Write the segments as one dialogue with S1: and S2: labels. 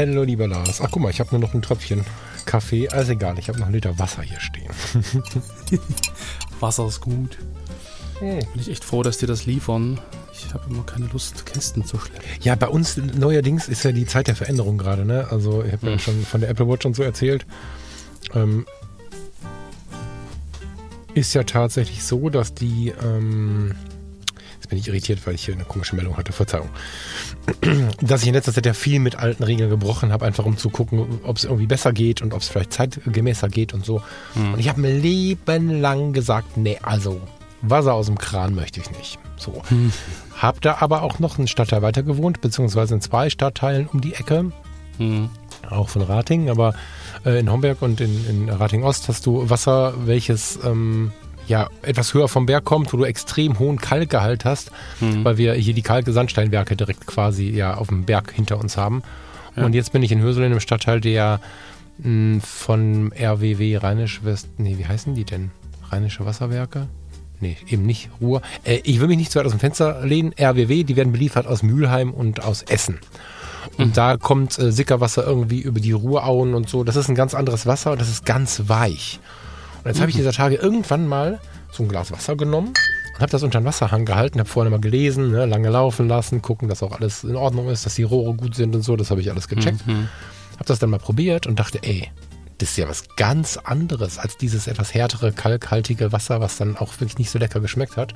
S1: Hallo, lieber Lars. Ach, guck mal, ich habe nur noch ein Tröpfchen Kaffee. Also egal, ich habe noch einen Liter Wasser hier stehen.
S2: Wasser ist gut. Hm. Bin ich echt froh, dass die das liefern. Ich habe immer keine Lust, Kästen zu schleppen.
S1: Ja, bei uns neuerdings ist ja die Zeit der Veränderung gerade. Ne? Also ich habe hm. ja schon von der Apple Watch schon so erzählt. Ähm, ist ja tatsächlich so, dass die ähm, bin ich irritiert, weil ich hier eine komische Meldung hatte. Verzeihung. Dass ich in letzter Zeit ja viel mit alten Regeln gebrochen habe, einfach um zu gucken, ob es irgendwie besser geht und ob es vielleicht zeitgemäßer geht und so. Mhm. Und ich habe mir Leben lang gesagt, nee, also Wasser aus dem Kran möchte ich nicht. So. Mhm. Hab da aber auch noch einen Stadtteil weiter gewohnt, beziehungsweise in zwei Stadtteilen um die Ecke. Mhm. Auch von Rating, aber äh, in Homberg und in, in Rating Ost hast du Wasser, welches ähm, ja etwas höher vom Berg kommt, wo du extrem hohen Kalkgehalt hast, mhm. weil wir hier die Kalk-Sandsteinwerke direkt quasi ja auf dem Berg hinter uns haben. Ja. Und jetzt bin ich in Hösel in einem Stadtteil, der mh, hm, von RWW Rheinisch West, nee, wie heißen die denn? Rheinische Wasserwerke? Nee, eben nicht Ruhr. Äh, ich will mich nicht zu weit aus dem Fenster lehnen. RWW, die werden beliefert aus Mülheim und aus Essen. Und mhm. da kommt äh, Sickerwasser irgendwie über die Ruhrauen und so. Das ist ein ganz anderes Wasser und das ist ganz weich. Und jetzt habe ich dieser Tage irgendwann mal so ein Glas Wasser genommen und habe das unter den Wasserhang gehalten, habe vorne mal gelesen, ne, lange laufen lassen, gucken, dass auch alles in Ordnung ist, dass die Rohre gut sind und so. Das habe ich alles gecheckt. Mhm. Habe das dann mal probiert und dachte, ey, das ist ja was ganz anderes als dieses etwas härtere, kalkhaltige Wasser, was dann auch wirklich nicht so lecker geschmeckt hat.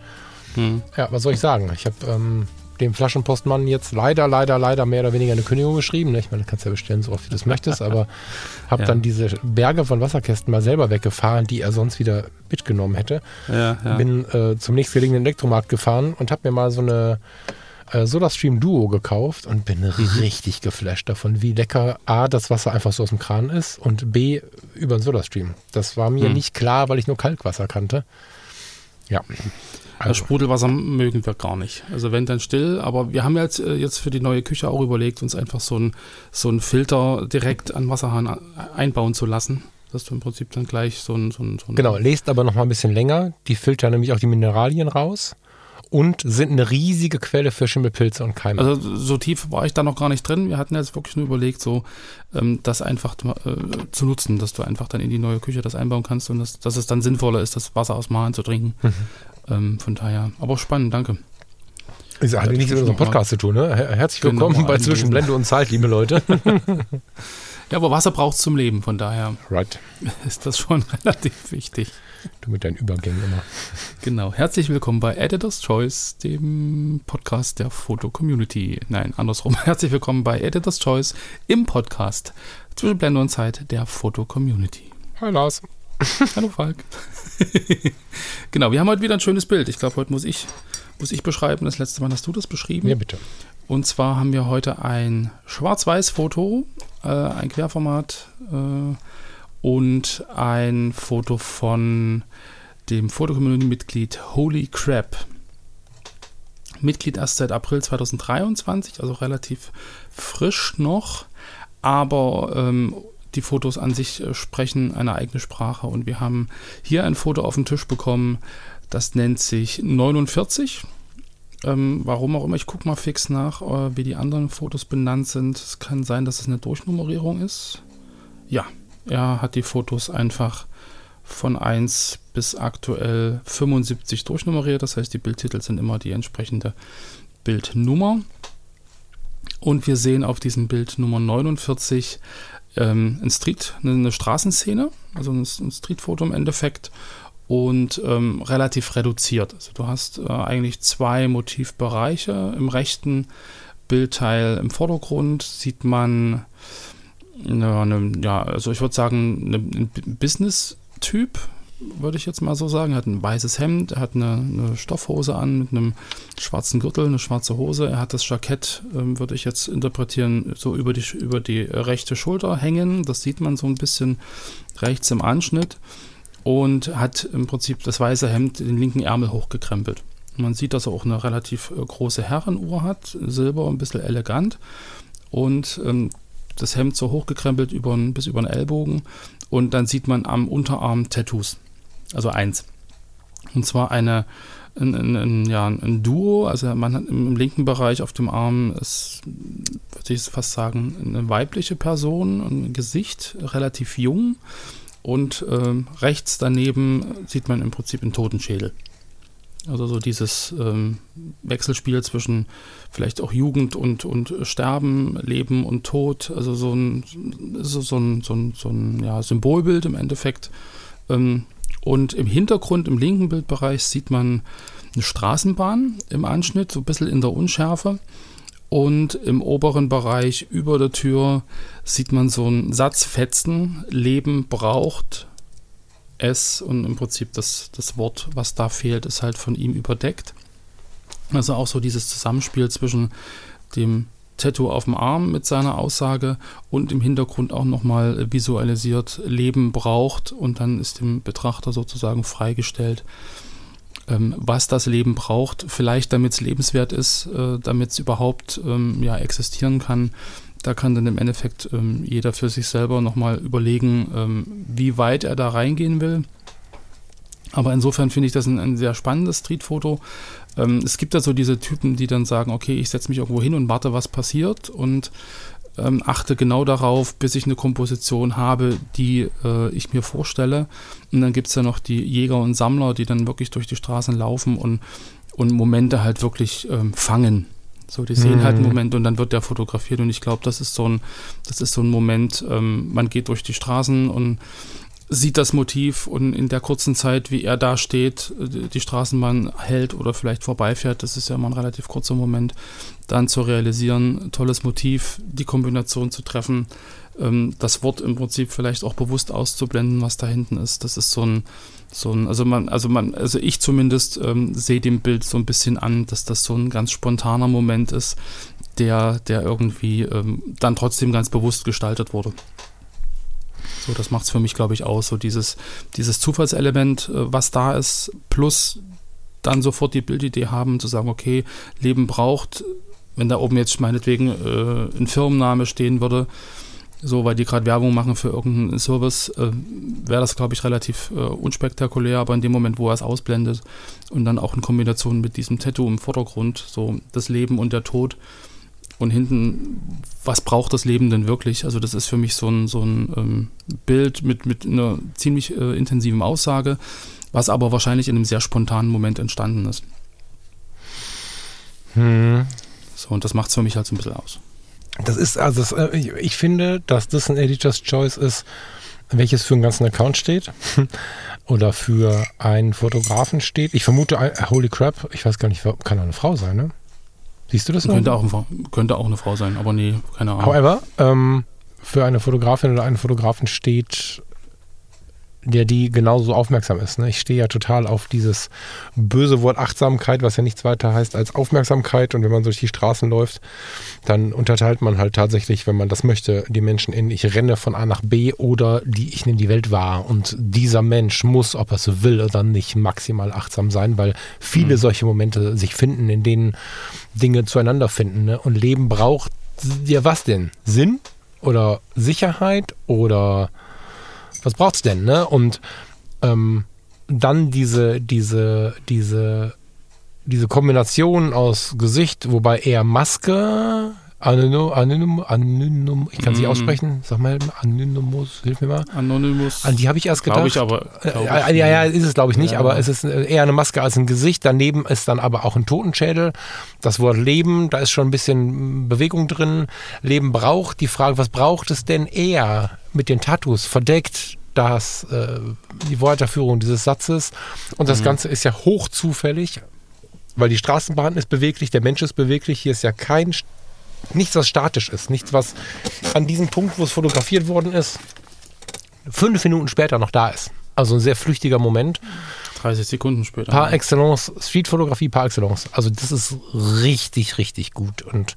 S1: Mhm. Ja, was soll ich sagen? Ich habe ähm, dem Flaschenpostmann jetzt leider, leider, leider mehr oder weniger eine Kündigung geschrieben. Ne? Ich meine, du kannst ja bestellen, so oft wie du es möchtest, aber habe ja. dann diese Berge von Wasserkästen mal selber weggefahren, die er sonst wieder mitgenommen hätte. Ja, ja. Bin äh, zum nächstgelegenen Elektromarkt gefahren und habe mir mal so eine äh, SodaStream Duo gekauft und bin mhm. richtig geflasht davon, wie lecker A, das Wasser einfach so aus dem Kran ist und B, über den SodaStream. Das war mir mhm. nicht klar, weil ich nur Kalkwasser kannte. Ja.
S2: Also. Sprudelwasser mögen wir gar nicht. Also wenn dann still, aber wir haben jetzt, äh, jetzt für die neue Küche auch überlegt, uns einfach so einen so Filter direkt an Wasserhahn einbauen zu lassen. Dass du im Prinzip dann gleich so ein. So ein, so ein
S1: genau, lest aber noch mal ein bisschen länger. Die filtern nämlich auch die Mineralien raus und sind eine riesige Quelle für Schimmelpilze und Keime.
S2: Also so tief war ich da noch gar nicht drin. Wir hatten jetzt wirklich nur überlegt, so ähm, das einfach äh, zu nutzen, dass du einfach dann in die neue Küche das einbauen kannst und dass, dass es dann sinnvoller ist, das Wasser aus Hahn zu trinken. Mhm. Ähm, von daher, aber spannend, danke.
S1: Das hat nichts mit unserem Podcast zu tun, ne? Herzlich genau, willkommen bei Zwischen Blende und Zeit, liebe Leute.
S2: ja, aber Wasser braucht es zum Leben, von daher
S1: right.
S2: ist das schon relativ wichtig.
S1: Du mit deinen Übergängen immer.
S2: Genau. Herzlich willkommen bei Editor's Choice, dem Podcast der Foto-Community. Nein, andersrum. Herzlich willkommen bei Editor's Choice im Podcast zwischen Blende und Zeit der Foto-Community.
S1: Hi Lars.
S2: Hallo Falk. genau, wir haben heute wieder ein schönes Bild. Ich glaube, heute muss ich, muss ich beschreiben. Das letzte Mal hast du das beschrieben.
S1: Ja, bitte.
S2: Und zwar haben wir heute ein Schwarz-Weiß-Foto, äh, ein Querformat äh, und ein Foto von dem Fotocommunity-Mitglied Holy Crap. Mitglied erst seit April 2023, also relativ frisch noch, aber ähm, die Fotos an sich äh, sprechen eine eigene Sprache. Und wir haben hier ein Foto auf den Tisch bekommen, das nennt sich 49. Ähm, warum auch immer, ich gucke mal fix nach, äh, wie die anderen Fotos benannt sind. Es kann sein, dass es eine Durchnummerierung ist. Ja, er hat die Fotos einfach von 1 bis aktuell 75 durchnummeriert. Das heißt, die Bildtitel sind immer die entsprechende Bildnummer. Und wir sehen auf diesem Bild Nummer 49 ähm, ein Street, eine, Straßenszene, also ein, ein Streetfoto im Endeffekt und ähm, relativ reduziert. Also du hast äh, eigentlich zwei Motivbereiche. Im rechten Bildteil im Vordergrund sieht man ja, eine, ja also ich würde sagen, ein Business-Typ, würde ich jetzt mal so sagen. Er hat ein weißes Hemd, er hat eine, eine, Stoffhose an mit einem schwarzen Gürtel, eine schwarze Hose. Er hat das Jackett, ähm, würde ich jetzt interpretieren, so über die, über die rechte Schulter hängen. Das sieht man so ein bisschen rechts im Anschnitt. Und hat im Prinzip das weiße Hemd den linken Ärmel hochgekrempelt. Man sieht, dass er auch eine relativ äh, große Herrenuhr hat, silber, ein bisschen elegant. Und ähm, das Hemd so hochgekrempelt über, bis über den Ellbogen und dann sieht man am Unterarm Tattoos. Also eins. Und zwar eine, ein, ein, ein, ja, ein Duo, also man hat im, linken Bereich auf dem Arm ist, würde ich fast sagen, eine weibliche Person, ein Gesicht, relativ jung. Und äh, rechts daneben sieht man im Prinzip einen Totenschädel. Also so dieses ähm, Wechselspiel zwischen vielleicht auch Jugend und, und Sterben, Leben und Tod, also so ein, so, so ein, so ein, so ein ja, Symbolbild im Endeffekt. Ähm, und im Hintergrund, im linken Bildbereich, sieht man eine Straßenbahn im Anschnitt, so ein bisschen in der Unschärfe. Und im oberen Bereich über der Tür sieht man so einen Satz Fetzen, Leben braucht S und im Prinzip das, das Wort, was da fehlt, ist halt von ihm überdeckt. Also auch so dieses Zusammenspiel zwischen dem Tattoo auf dem Arm mit seiner Aussage und im Hintergrund auch nochmal visualisiert Leben braucht und dann ist dem Betrachter sozusagen freigestellt, ähm, was das Leben braucht, vielleicht damit es lebenswert ist, äh, damit es überhaupt ähm, ja, existieren kann da kann dann im Endeffekt ähm, jeder für sich selber nochmal überlegen, ähm, wie weit er da reingehen will. Aber insofern finde ich das ein, ein sehr spannendes Streetfoto. Ähm, es gibt ja so diese Typen, die dann sagen, okay, ich setze mich irgendwo hin und warte, was passiert und ähm, achte genau darauf, bis ich eine Komposition habe, die äh, ich mir vorstelle. Und dann gibt es ja noch die Jäger und Sammler, die dann wirklich durch die Straßen laufen und, und Momente halt wirklich ähm, fangen. So, die sehen mhm. halt einen mhm. Moment und dann wird der fotografiert und ich glaube, das ist so ein, das ist so ein Moment, ähm, man geht durch die Straßen und sieht das Motiv und in der kurzen Zeit, wie er da steht, die Straßenbahn hält oder vielleicht vorbeifährt, das ist ja immer ein relativ kurzer Moment, dann zu realisieren, tolles Motiv, die Kombination zu treffen, ähm, das Wort im Prinzip vielleicht auch bewusst auszublenden, was da hinten ist, das ist so ein, so ein, also man, also man, also ich zumindest ähm, sehe dem Bild so ein bisschen an, dass das so ein ganz spontaner Moment ist, der, der irgendwie ähm, dann trotzdem ganz bewusst gestaltet wurde. So, das macht es für mich, glaube ich, aus. So dieses, dieses Zufallselement, äh, was da ist, plus dann sofort die Bildidee haben, zu sagen, okay, Leben braucht, wenn da oben jetzt meinetwegen äh, ein Firmenname stehen würde, so, weil die gerade Werbung machen für irgendeinen Service, äh, wäre das, glaube ich, relativ äh, unspektakulär, aber in dem Moment, wo er es ausblendet und dann auch in Kombination mit diesem Tattoo im Vordergrund, so das Leben und der Tod und hinten, was braucht das Leben denn wirklich? Also, das ist für mich so ein, so ein ähm, Bild mit, mit einer ziemlich äh, intensiven Aussage, was aber wahrscheinlich in einem sehr spontanen Moment entstanden ist. Hm. So, und das macht es für mich halt so ein bisschen aus.
S1: Das ist, also das, äh, ich finde, dass das ein Editor's Choice ist, welches für einen ganzen Account steht oder für einen Fotografen steht. Ich vermute, äh, holy crap, ich weiß gar nicht, kann auch eine Frau sein, ne? Siehst du das?
S2: Könnte auch, könnte auch eine Frau sein, aber nee, keine Ahnung.
S1: However, ähm, für eine Fotografin oder einen Fotografen steht der die genauso aufmerksam ist. Ne? Ich stehe ja total auf dieses böse Wort Achtsamkeit, was ja nichts weiter heißt als Aufmerksamkeit. Und wenn man durch die Straßen läuft, dann unterteilt man halt tatsächlich, wenn man das möchte, die Menschen in ich renne von A nach B oder die ich nehme die Welt wahr. Und dieser Mensch muss, ob er es will oder nicht, maximal achtsam sein, weil viele mhm. solche Momente sich finden, in denen Dinge zueinander finden. Ne? Und Leben braucht ja was denn? Sinn oder Sicherheit oder was braucht's denn, ne? Und ähm, dann diese, diese, diese, diese Kombination aus Gesicht, wobei eher Maske, Anonym, Anonym, Anonym, ich kann es nicht mm. aussprechen, sag mal, Anonymous, hilf mir mal.
S2: Anonymous.
S1: An die habe ich erst gedacht.
S2: Glaube ich aber.
S1: Glaub äh, ich ja, ja, ist es glaube ich nicht, ja. aber es ist eher eine Maske als ein Gesicht. Daneben ist dann aber auch ein Totenschädel. Das Wort Leben, da ist schon ein bisschen Bewegung drin. Leben braucht, die Frage, was braucht es denn eher mit den Tattoos verdeckt? das, äh, die Weiterführung dieses Satzes. Und das mhm. Ganze ist ja hoch zufällig, weil die Straßenbahn ist beweglich, der Mensch ist beweglich. Hier ist ja kein, nichts, was statisch ist. Nichts, was an diesem Punkt, wo es fotografiert worden ist, fünf Minuten später noch da ist. Also ein sehr flüchtiger Moment.
S2: 30 Sekunden später.
S1: Par excellence, Streetfotografie par excellence. Also das ist richtig, richtig gut. Und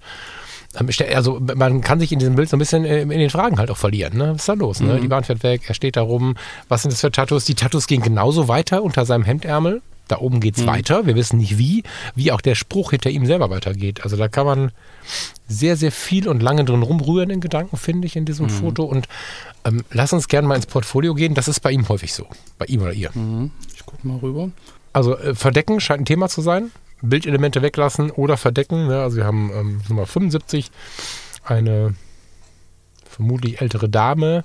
S1: ähm, also man kann sich in diesem Bild so ein bisschen äh, in den Fragen halt auch verlieren. Ne? Was ist da los? Ne?
S2: Mhm.
S1: Die Bahn fährt weg, er steht da rum. Was sind das für Tattoos? Die Tattoos gehen genauso weiter unter seinem Hemdärmel. Da oben geht's
S2: Mhm.
S1: weiter. Wir wissen nicht wie, wie auch der Spruch hinter ihm selber weitergeht. Also da kann man sehr, sehr viel und lange drin rumrühren in Gedanken, finde ich, in diesem Foto. Und ähm, lass uns gerne mal ins Portfolio gehen. Das ist bei ihm häufig so. Bei ihm oder ihr.
S2: Mhm. Ich gucke mal rüber.
S1: Also äh, verdecken scheint ein Thema zu sein. Bildelemente weglassen oder verdecken. Ne? Also wir haben ähm, Nummer 75, eine vermutlich ältere Dame,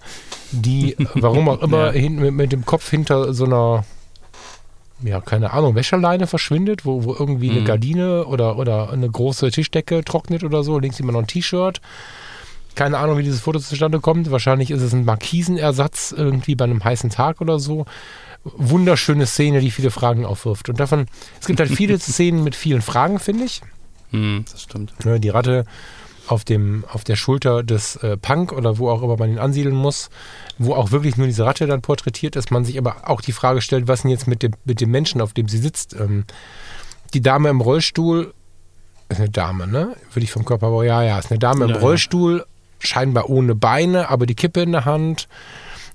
S1: die, warum auch immer,
S2: Ja.
S1: hin, mit, mit dem Kopf hinter so einer, ja, keine Ahnung, Wäscheleine verschwindet, wo, wo irgendwie eine
S2: Mhm.
S1: Gardine oder, oder eine große Tischdecke trocknet oder so. Links sieht man noch ein T-Shirt. Keine Ahnung, wie dieses Foto zustande kommt. Wahrscheinlich ist es ein Markisenersatz irgendwie bei einem heißen Tag oder so. Wunderschöne Szene, die viele Fragen aufwirft. Und davon, es gibt halt viele Szenen mit vielen Fragen, finde ich.
S2: Mhm, das stimmt.
S1: Ne, Die Ratte auf, dem, auf der Schulter des äh, Punk oder wo auch immer man ihn ansiedeln muss, wo auch wirklich nur diese Ratte dann porträtiert ist, man sich aber auch die Frage stellt, was denn jetzt mit dem, mit dem Menschen, auf dem sie sitzt. Ähm, die Dame im Rollstuhl, ist eine Dame, ne? Würde ich vom Körperbau, ja, ja, ist eine Dame
S2: Ja,
S1: im
S2: ja.
S1: Rollstuhl, scheinbar ohne Beine, aber die Kippe in der Hand,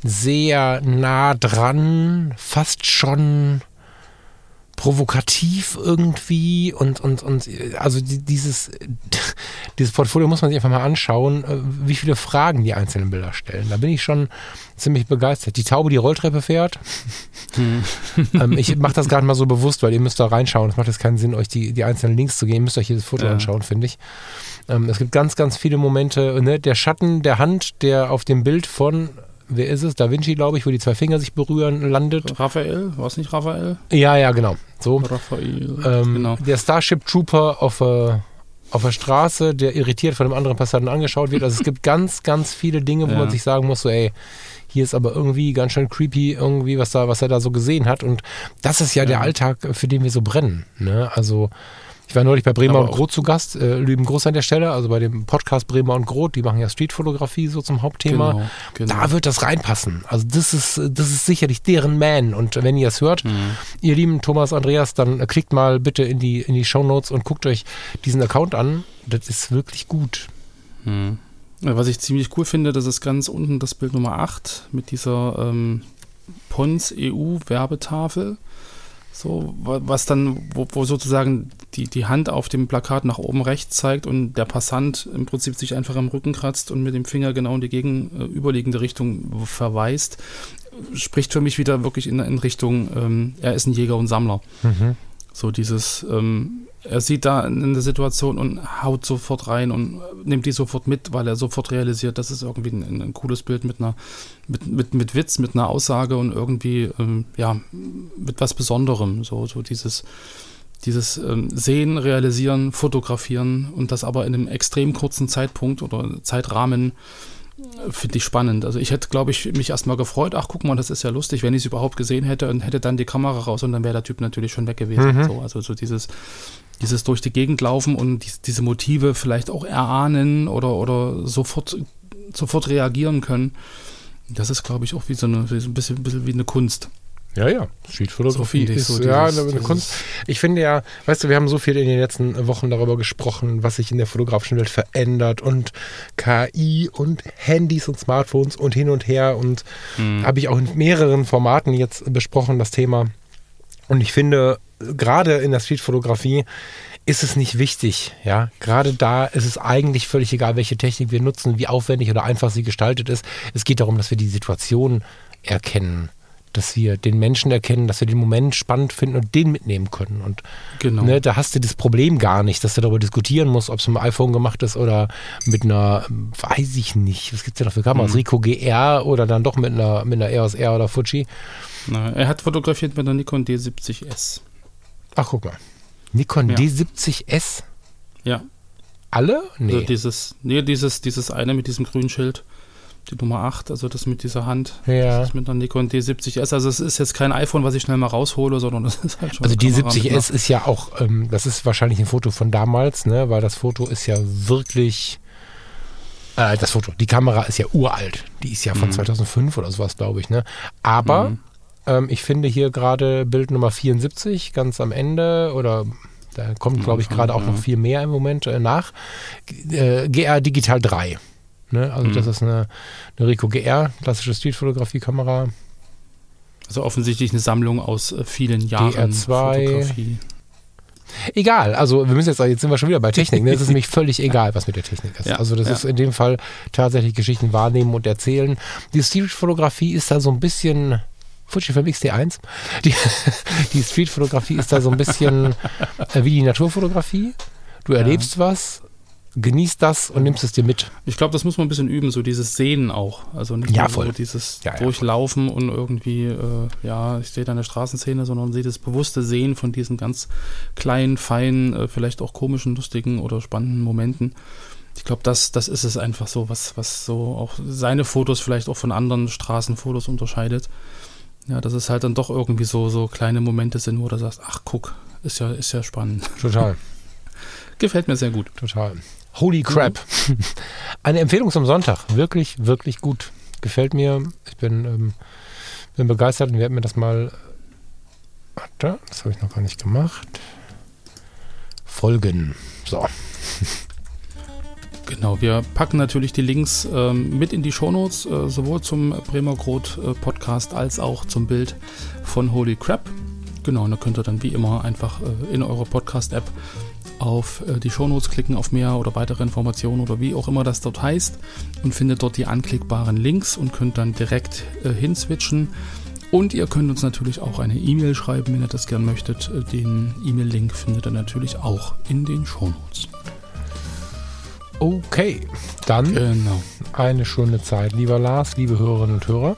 S1: sehr nah dran, fast schon provokativ irgendwie und, und, und also die- dieses, dieses Portfolio muss man sich einfach mal anschauen, äh, wie viele Fragen die einzelnen Bilder stellen. Da bin ich schon ziemlich begeistert. Die Taube, die Rolltreppe fährt, ähm, ich mache das gerade mal so bewusst, weil ihr müsst da reinschauen. Es macht jetzt keinen Sinn, euch die, die einzelnen Links zu geben. Ihr müsst euch jedes Foto
S2: Ja.
S1: anschauen, finde ich. Ähm, es gibt ganz, ganz viele Momente. Ne? Der Schatten der Hand, der auf dem Bild von, wer ist es? Da Vinci, glaube ich, wo die zwei Finger sich berühren, landet.
S2: Raphael, war es nicht Raphael?
S1: Ja, ja, genau. So.
S2: Raphael,
S1: Ähm,
S2: genau.
S1: Der Starship Trooper auf, äh, auf der Straße, der irritiert von einem anderen Passanten angeschaut wird. Also es gibt ganz, ganz viele Dinge, wo
S2: Ja.
S1: man sich sagen muss, so ey, hier ist aber irgendwie ganz schön creepy, irgendwie, was, da, was er da so gesehen hat. Und das ist ja, der
S2: Ja.
S1: Alltag, für den wir so brennen. Ne? Also ich war neulich bei Bremer und Groth zu Gast, äh, lieben Gruß an der Stelle, also bei dem Podcast Bremer und Groth, die machen ja Streetfotografie so zum Hauptthema.
S2: Genau, genau.
S1: Da wird das reinpassen. Also das ist, das ist sicherlich deren Man. Und wenn ihr es hört,
S2: Mhm.
S1: ihr lieben Thomas, Andreas, dann klickt mal bitte in die, in die Shownotes und guckt euch diesen Account an. Das ist wirklich gut.
S2: Mhm. Was ich ziemlich cool finde, das ist ganz unten das Bild Nummer 8 mit dieser ähm, Pons EU Werbetafel. So, wa- was dann, wo, wo sozusagen die, die Hand auf dem Plakat nach oben rechts zeigt und der Passant im Prinzip sich einfach am Rücken kratzt und mit dem Finger genau in die gegenüberliegende Richtung verweist, spricht für mich wieder wirklich in, in Richtung, ähm, er ist ein Jäger und Sammler. So dieses, ähm, er sieht da eine Situation und haut sofort rein und nimmt die sofort mit, weil er sofort realisiert, das ist irgendwie ein, ein cooles Bild mit einer, mit, mit, mit Witz, mit einer Aussage und irgendwie, ähm, ja, mit was Besonderem. So, so dieses, dieses ähm, Sehen, Realisieren, Fotografieren und das aber in einem extrem kurzen Zeitpunkt oder Zeitrahmen äh, finde ich spannend. Also ich hätte, glaube ich, mich erstmal gefreut, ach guck mal, das ist ja lustig, wenn ich es überhaupt gesehen hätte und hätte dann die Kamera raus und dann wäre der Typ natürlich schon weg gewesen.
S1: Mhm.
S2: So, also so dieses, dieses durch die Gegend laufen und dies, diese Motive vielleicht auch erahnen oder, oder sofort, sofort reagieren können. Das ist, glaube ich, auch wie so, eine, wie so ein bisschen, bisschen wie eine Kunst.
S1: Ja, ja. Streetfotografie
S2: So
S1: ist
S2: so
S1: ja
S2: dieses-
S1: eine, eine Kunst. Ich finde ja, weißt du, wir haben so viel in den letzten Wochen darüber gesprochen, was sich in der fotografischen Welt verändert und KI und Handys und Smartphones und hin und her und habe ich auch in mehreren Formaten jetzt besprochen, das Thema. Und ich finde, gerade in der Streetfotografie ist es nicht wichtig, ja. Gerade da ist es eigentlich völlig egal, welche Technik wir nutzen, wie aufwendig oder einfach sie gestaltet ist. Es geht darum, dass wir die Situation erkennen, dass wir den Menschen erkennen, dass wir den Moment spannend finden und den mitnehmen können. Und
S2: Genau.
S1: ne, da hast du das Problem gar nicht, dass du darüber diskutieren musst, ob es mit dem iPhone gemacht ist oder mit einer, weiß ich nicht, was gibt es denn noch für Kameras?
S2: Mhm.
S1: Rico GR oder dann doch mit einer, mit einer EOS R oder Fuji.
S2: Na, er hat fotografiert mit einer Nikon D70S.
S1: Ach, guck mal. Nikon
S2: Ja.
S1: D70S?
S2: Ja.
S1: Alle? Nee.
S2: Also dieses, nee, dieses, dieses eine mit diesem grünen Schild, die Nummer 8, also das mit dieser Hand.
S1: Ja.
S2: Das ist mit einer Nikon D70S. Also es ist jetzt kein iPhone, was ich schnell mal raushole, sondern das ist halt schon
S1: Also die
S2: Kamera mit
S1: 70S ist ja auch, ähm, das ist wahrscheinlich ein Foto von damals, ne? weil das Foto ist ja wirklich, äh, das Foto, die Kamera ist ja uralt. Die ist ja von
S2: Mhm.
S1: 2005 oder sowas, glaube ich. Ne? Aber
S2: Mhm.
S1: Ähm, ich finde hier gerade Bild Nummer 74 ganz am Ende oder da kommt, glaube ich, gerade auch noch viel mehr im Moment äh, nach. Äh, GR Digital 3. Ne? Also,
S2: Mhm.
S1: das ist eine, eine Ricoh GR, klassische Streetfotografie-Kamera.
S2: Also offensichtlich eine Sammlung aus äh, vielen Jahren
S1: DR2.
S2: Fotografie.
S1: Egal, also wir müssen jetzt, jetzt sind wir schon wieder bei Technik. Ne? Es ist nämlich völlig egal, was mit der Technik ist.
S2: Ja,
S1: also das
S2: ja.
S1: ist in dem Fall tatsächlich Geschichten wahrnehmen und erzählen. Die Streetfotografie ist da so ein bisschen Fujifilm X-T1. Die, die Streetfotografie ist da so ein bisschen äh, wie die Naturfotografie. Du erlebst was, genießt das und nimmst es dir mit.
S2: Ich glaube, das muss man ein bisschen üben, so dieses Sehen auch. Also nicht
S1: Ja,
S2: nur
S1: voll.
S2: so dieses
S1: Ja, ja,
S2: Durchlaufen und irgendwie, äh, ja, ich sehe da eine Straßenszene, sondern sehe das bewusste Sehen von diesen ganz kleinen, feinen, äh, vielleicht auch komischen, lustigen oder spannenden Momenten. Ich glaube, das, das ist es einfach so, was, was so auch seine Fotos vielleicht auch von anderen Straßenfotos unterscheidet. Ja, dass es halt dann doch irgendwie so, so kleine Momente sind, wo du sagst, ach guck, ist ja, ist ja spannend.
S1: Total.
S2: Gefällt mir sehr gut.
S1: Total. Holy crap. Eine Empfehlung zum Sonntag. Wirklich, wirklich gut. Gefällt mir. Ich bin, ähm, bin begeistert und haben mir das mal. Warte, das habe ich noch gar nicht gemacht. Folgen. So.
S2: Genau, wir packen natürlich die Links ähm, mit in die Shownotes, äh, sowohl zum Bremer Grot äh, Podcast als auch zum Bild von Holy Crap. Genau, und da könnt ihr dann wie immer einfach äh, in eurer Podcast-App auf äh, die Shownotes klicken, auf mehr oder weitere Informationen oder wie auch immer das dort heißt und findet dort die anklickbaren Links und könnt dann direkt äh, hinswitchen. Und ihr könnt uns natürlich auch eine E-Mail schreiben, wenn ihr das gern möchtet. Äh, Den E-Mail-Link findet ihr natürlich auch in den Shownotes.
S1: Okay. Dann
S2: Genau.
S1: eine schöne Zeit, lieber Lars, liebe Hörerinnen und Hörer.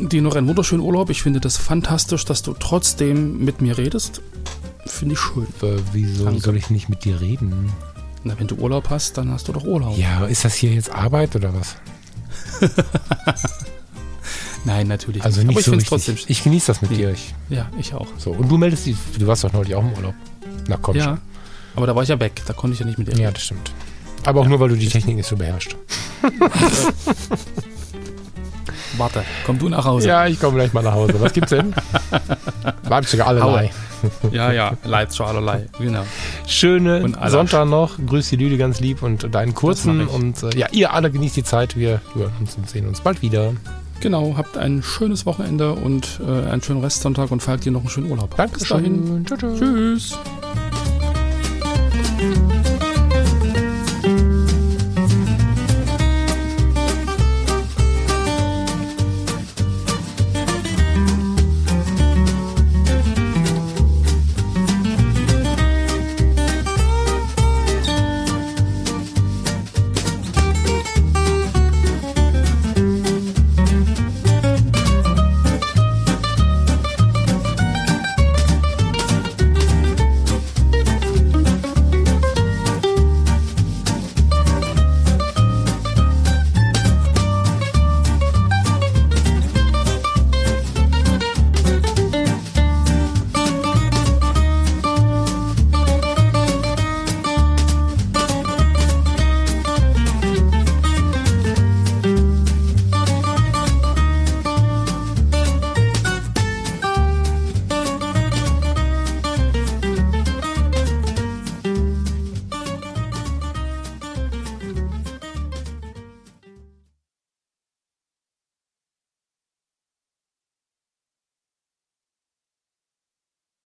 S2: dir noch einen wunderschönen Urlaub. Ich finde das fantastisch, dass du trotzdem mit mir redest. Finde ich schön.
S1: Äh, wieso
S2: Danke.
S1: soll ich nicht mit dir reden?
S2: Na, wenn du Urlaub hast, dann hast du doch Urlaub.
S1: Ja, ist das hier jetzt Arbeit oder was?
S2: Nein, natürlich
S1: Also
S2: nicht.
S1: nicht
S2: Aber ich
S1: so
S2: finde es
S1: richtig.
S2: trotzdem.
S1: Ich genieße das mit
S2: Nee.
S1: dir. Ich,
S2: Ja, ich auch.
S1: so. Und du meldest dich, du warst doch neulich auch im Urlaub. Na komm
S2: ja,
S1: schon.
S2: aber da war ich ja weg. Da konnte ich ja nicht mit dir.
S1: Ja, das stimmt. Aber auch nur, weil du die Technik nicht so beherrschst.
S2: Warte, komm du nach Hause.
S1: Ja, ich komme gleich mal nach Hause. Was gibt's denn? Leipziger allerlei.
S2: ja, ja. Leid schon allerlei. Genau.
S1: Schöne. Sonntag noch. Grüß die Lüde ganz lieb und deinen kurzen. Und äh, ja, ihr alle genießt die Zeit. Wir hören uns und sehen uns bald wieder.
S2: Genau, habt ein schönes Wochenende und äh, einen schönen Restsonntag und Falk dir noch einen schönen Urlaub. Bis dahin.
S1: Dankeschön. Tschüss.
S2: Tschüss.